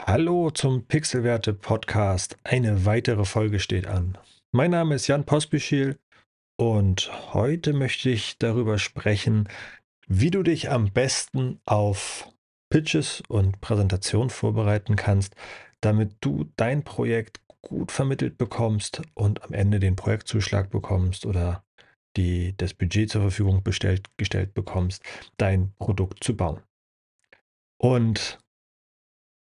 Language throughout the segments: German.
Hallo zum Pixelwerte Podcast. Eine weitere Folge steht an. Mein Name ist Jan Pospischil und heute möchte ich darüber sprechen, wie du dich am besten auf Pitches und Präsentationen vorbereiten kannst, damit du dein Projekt gut vermittelt bekommst und am Ende den Projektzuschlag bekommst oder die, das Budget zur Verfügung bestellt, gestellt bekommst, dein Produkt zu bauen. Und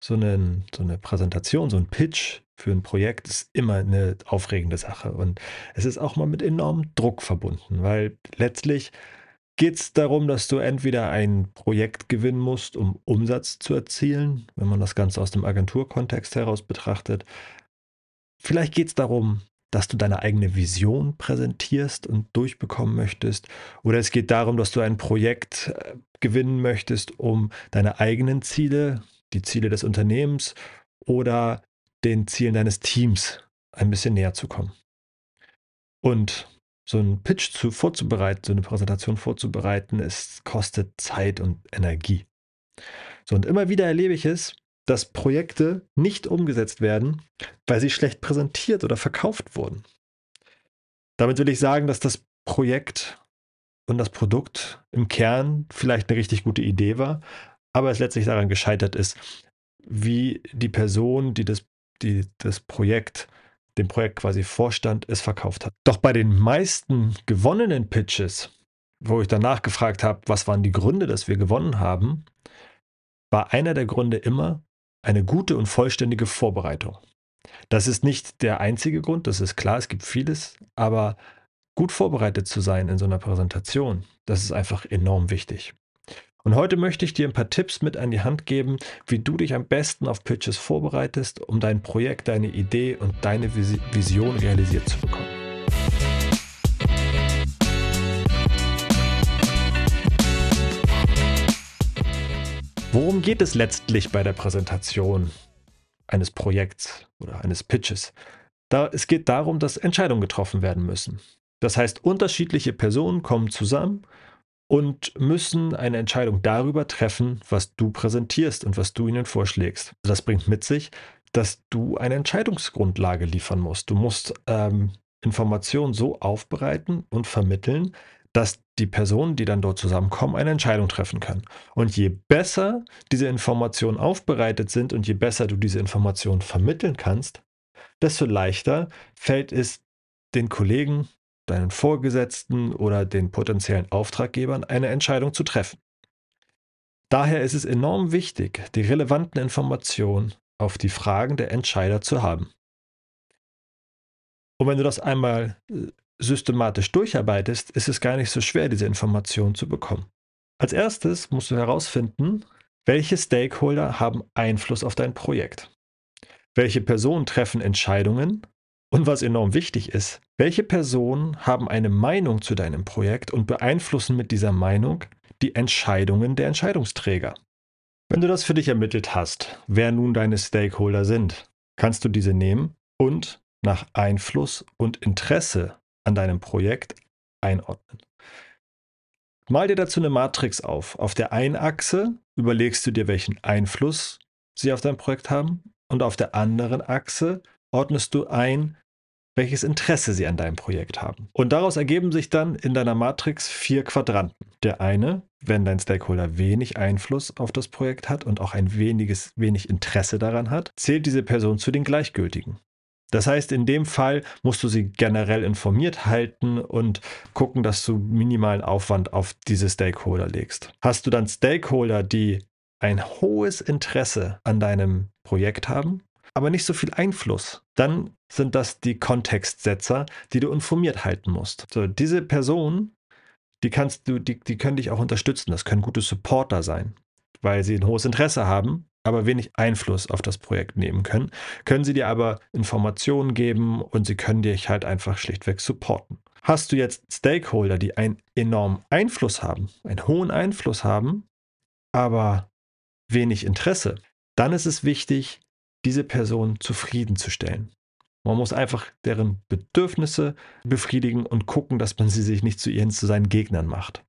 so, einen, so eine Präsentation, so ein Pitch für ein Projekt ist immer eine aufregende Sache. Und es ist auch mal mit enormem Druck verbunden, weil letztlich geht es darum, dass du entweder ein Projekt gewinnen musst, um Umsatz zu erzielen, wenn man das Ganze aus dem Agenturkontext heraus betrachtet. Vielleicht geht es darum, dass du deine eigene Vision präsentierst und durchbekommen möchtest. Oder es geht darum, dass du ein Projekt äh, gewinnen möchtest, um deine eigenen Ziele die Ziele des Unternehmens oder den Zielen deines Teams ein bisschen näher zu kommen. Und so einen Pitch zu, vorzubereiten, so eine Präsentation vorzubereiten, es kostet Zeit und Energie. So, und immer wieder erlebe ich es, dass Projekte nicht umgesetzt werden, weil sie schlecht präsentiert oder verkauft wurden. Damit will ich sagen, dass das Projekt und das Produkt im Kern vielleicht eine richtig gute Idee war, aber es letztlich daran gescheitert ist, wie die Person, die das, die das Projekt, dem Projekt quasi vorstand, es verkauft hat. Doch bei den meisten gewonnenen Pitches, wo ich danach gefragt habe, was waren die Gründe, dass wir gewonnen haben, war einer der Gründe immer eine gute und vollständige Vorbereitung. Das ist nicht der einzige Grund, das ist klar, es gibt vieles, aber gut vorbereitet zu sein in so einer Präsentation, das ist einfach enorm wichtig. Und heute möchte ich dir ein paar Tipps mit an die Hand geben, wie du dich am besten auf Pitches vorbereitest, um dein Projekt, deine Idee und deine Vision realisiert zu bekommen. Worum geht es letztlich bei der Präsentation eines Projekts oder eines Pitches? Da, es geht darum, dass Entscheidungen getroffen werden müssen. Das heißt, unterschiedliche Personen kommen zusammen und müssen eine Entscheidung darüber treffen, was du präsentierst und was du ihnen vorschlägst. Das bringt mit sich, dass du eine Entscheidungsgrundlage liefern musst. Du musst ähm, Informationen so aufbereiten und vermitteln, dass die Personen, die dann dort zusammenkommen, eine Entscheidung treffen können. Und je besser diese Informationen aufbereitet sind und je besser du diese Informationen vermitteln kannst, desto leichter fällt es den Kollegen, deinen Vorgesetzten oder den potenziellen Auftraggebern eine Entscheidung zu treffen. Daher ist es enorm wichtig, die relevanten Informationen auf die Fragen der Entscheider zu haben. Und wenn du das einmal äh, systematisch durcharbeitest, ist es gar nicht so schwer, diese Informationen zu bekommen. Als erstes musst du herausfinden, welche Stakeholder haben Einfluss auf dein Projekt. Welche Personen treffen Entscheidungen und was enorm wichtig ist, welche Personen haben eine Meinung zu deinem Projekt und beeinflussen mit dieser Meinung die Entscheidungen der Entscheidungsträger? Wenn du das für dich ermittelt hast, wer nun deine Stakeholder sind, kannst du diese nehmen und nach Einfluss und Interesse an deinem Projekt einordnen. Mal dir dazu eine Matrix auf. Auf der einen Achse überlegst du dir, welchen Einfluss sie auf dein Projekt haben und auf der anderen Achse ordnest du ein, welches Interesse sie an deinem Projekt haben. Und daraus ergeben sich dann in deiner Matrix vier Quadranten. Der eine, wenn dein Stakeholder wenig Einfluss auf das Projekt hat und auch ein weniges, wenig Interesse daran hat, zählt diese Person zu den Gleichgültigen. Das heißt, in dem Fall musst du sie generell informiert halten und gucken, dass du minimalen Aufwand auf diese Stakeholder legst. Hast du dann Stakeholder, die ein hohes Interesse an deinem Projekt haben, aber nicht so viel Einfluss, dann sind das die Kontextsetzer, die du informiert halten musst. So, diese Personen, die kannst du, die, die können dich auch unterstützen. Das können gute Supporter sein, weil sie ein hohes Interesse haben, aber wenig Einfluss auf das Projekt nehmen können. Können sie dir aber Informationen geben und sie können dich halt einfach schlichtweg supporten. Hast du jetzt Stakeholder, die einen enormen Einfluss haben, einen hohen Einfluss haben, aber wenig Interesse, dann ist es wichtig, diese Person zufriedenzustellen. Man muss einfach deren Bedürfnisse befriedigen und gucken, dass man sie sich nicht zu ihren, zu seinen Gegnern macht.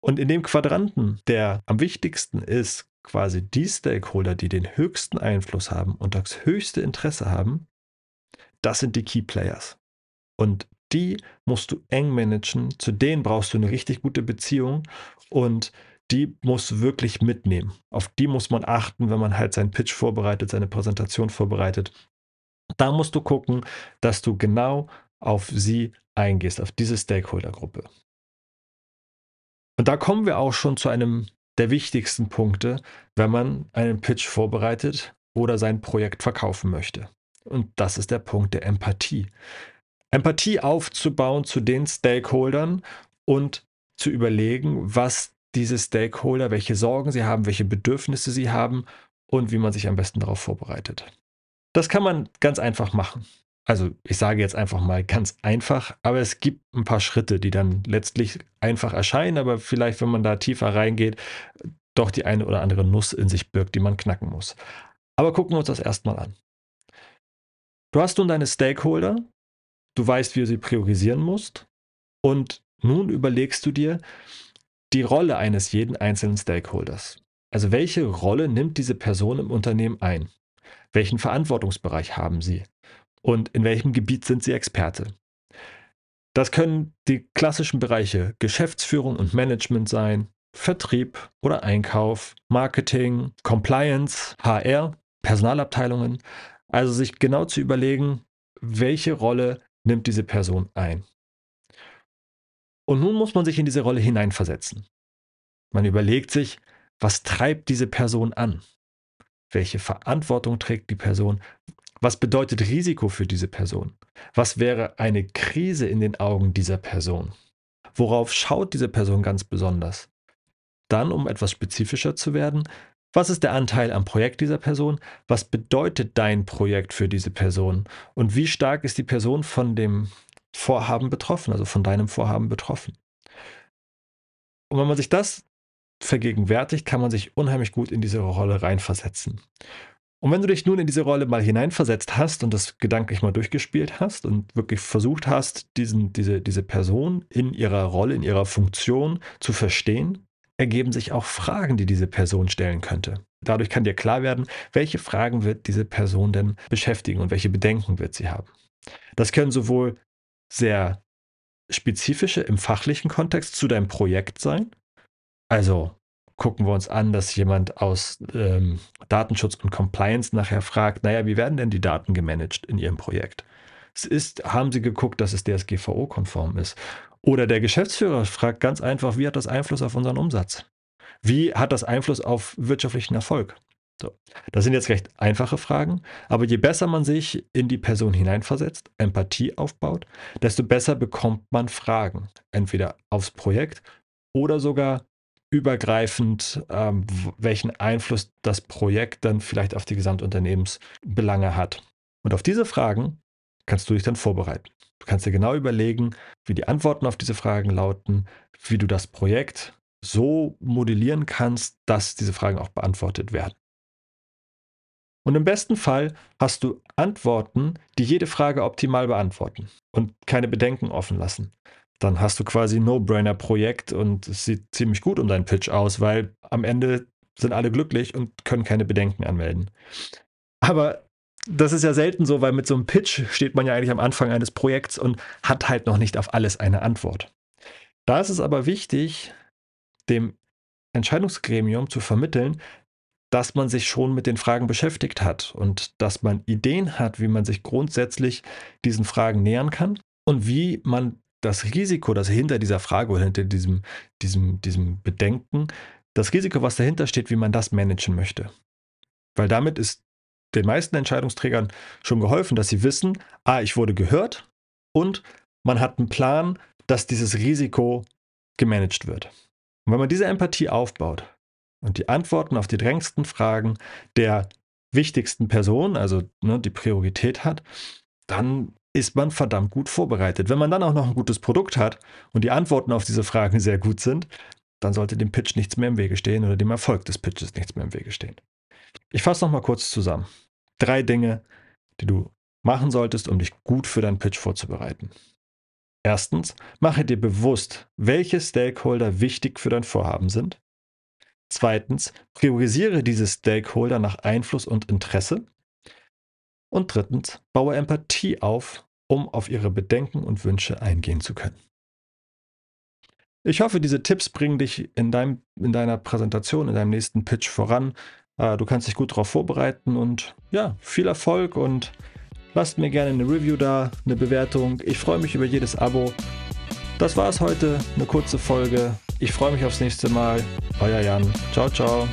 Und in dem Quadranten, der am wichtigsten ist, quasi die Stakeholder, die den höchsten Einfluss haben und das höchste Interesse haben, das sind die Key Players. Und die musst du eng managen, zu denen brauchst du eine richtig gute Beziehung und die musst du wirklich mitnehmen. Auf die muss man achten, wenn man halt seinen Pitch vorbereitet, seine Präsentation vorbereitet. Da musst du gucken, dass du genau auf sie eingehst, auf diese Stakeholder-Gruppe. Und da kommen wir auch schon zu einem der wichtigsten Punkte, wenn man einen Pitch vorbereitet oder sein Projekt verkaufen möchte. Und das ist der Punkt der Empathie. Empathie aufzubauen zu den Stakeholdern und zu überlegen, was diese Stakeholder, welche Sorgen sie haben, welche Bedürfnisse sie haben und wie man sich am besten darauf vorbereitet. Das kann man ganz einfach machen. Also ich sage jetzt einfach mal ganz einfach, aber es gibt ein paar Schritte, die dann letztlich einfach erscheinen, aber vielleicht, wenn man da tiefer reingeht, doch die eine oder andere Nuss in sich birgt, die man knacken muss. Aber gucken wir uns das erstmal an. Du hast nun deine Stakeholder, du weißt, wie du sie priorisieren musst und nun überlegst du dir die Rolle eines jeden einzelnen Stakeholders. Also welche Rolle nimmt diese Person im Unternehmen ein? Welchen Verantwortungsbereich haben sie? Und in welchem Gebiet sind sie Experte? Das können die klassischen Bereiche Geschäftsführung und Management sein, Vertrieb oder Einkauf, Marketing, Compliance, HR, Personalabteilungen. Also sich genau zu überlegen, welche Rolle nimmt diese Person ein. Und nun muss man sich in diese Rolle hineinversetzen. Man überlegt sich, was treibt diese Person an? Welche Verantwortung trägt die Person? Was bedeutet Risiko für diese Person? Was wäre eine Krise in den Augen dieser Person? Worauf schaut diese Person ganz besonders? Dann, um etwas spezifischer zu werden, was ist der Anteil am Projekt dieser Person? Was bedeutet dein Projekt für diese Person? Und wie stark ist die Person von dem Vorhaben betroffen, also von deinem Vorhaben betroffen? Und wenn man sich das vergegenwärtigt, kann man sich unheimlich gut in diese Rolle reinversetzen. Und wenn du dich nun in diese Rolle mal hineinversetzt hast und das gedanklich mal durchgespielt hast und wirklich versucht hast, diesen, diese, diese Person in ihrer Rolle, in ihrer Funktion zu verstehen, ergeben sich auch Fragen, die diese Person stellen könnte. Dadurch kann dir klar werden, welche Fragen wird diese Person denn beschäftigen und welche Bedenken wird sie haben. Das können sowohl sehr spezifische im fachlichen Kontext zu deinem Projekt sein. Also gucken wir uns an, dass jemand aus ähm, Datenschutz und Compliance nachher fragt, naja, wie werden denn die Daten gemanagt in Ihrem Projekt? Es ist, haben Sie geguckt, dass es DSGVO-konform ist? Oder der Geschäftsführer fragt ganz einfach, wie hat das Einfluss auf unseren Umsatz? Wie hat das Einfluss auf wirtschaftlichen Erfolg? So. Das sind jetzt recht einfache Fragen, aber je besser man sich in die Person hineinversetzt, Empathie aufbaut, desto besser bekommt man Fragen. Entweder aufs Projekt oder sogar übergreifend, ähm, welchen Einfluss das Projekt dann vielleicht auf die Gesamtunternehmensbelange hat. Und auf diese Fragen kannst du dich dann vorbereiten. Du kannst dir genau überlegen, wie die Antworten auf diese Fragen lauten, wie du das Projekt so modellieren kannst, dass diese Fragen auch beantwortet werden. Und im besten Fall hast du Antworten, die jede Frage optimal beantworten und keine Bedenken offen lassen. Dann hast du quasi ein No-Brainer-Projekt und es sieht ziemlich gut um deinen Pitch aus, weil am Ende sind alle glücklich und können keine Bedenken anmelden. Aber das ist ja selten so, weil mit so einem Pitch steht man ja eigentlich am Anfang eines Projekts und hat halt noch nicht auf alles eine Antwort. Da ist es aber wichtig, dem Entscheidungsgremium zu vermitteln, dass man sich schon mit den Fragen beschäftigt hat und dass man Ideen hat, wie man sich grundsätzlich diesen Fragen nähern kann und wie man das Risiko, das hinter dieser Frage oder hinter diesem, diesem, diesem Bedenken, das Risiko, was dahinter steht, wie man das managen möchte. Weil damit ist den meisten Entscheidungsträgern schon geholfen, dass sie wissen, ah, ich wurde gehört und man hat einen Plan, dass dieses Risiko gemanagt wird. Und wenn man diese Empathie aufbaut und die Antworten auf die drängendsten Fragen der wichtigsten Person, also ne, die Priorität hat, dann ist man verdammt gut vorbereitet. Wenn man dann auch noch ein gutes Produkt hat und die Antworten auf diese Fragen sehr gut sind, dann sollte dem Pitch nichts mehr im Wege stehen oder dem Erfolg des Pitches nichts mehr im Wege stehen. Ich fasse noch mal kurz zusammen. Drei Dinge, die du machen solltest, um dich gut für deinen Pitch vorzubereiten. Erstens, mache dir bewusst, welche Stakeholder wichtig für dein Vorhaben sind. Zweitens, priorisiere diese Stakeholder nach Einfluss und Interesse. Und drittens, baue Empathie auf, um auf ihre Bedenken und Wünsche eingehen zu können. Ich hoffe, diese Tipps bringen dich in, deinem, in deiner Präsentation, in deinem nächsten Pitch voran. Äh, du kannst dich gut darauf vorbereiten und ja, viel Erfolg und lasst mir gerne eine Review da, eine Bewertung. Ich freue mich über jedes Abo. Das war es heute, eine kurze Folge. Ich freue mich aufs nächste Mal. Euer Jan. Ciao, ciao.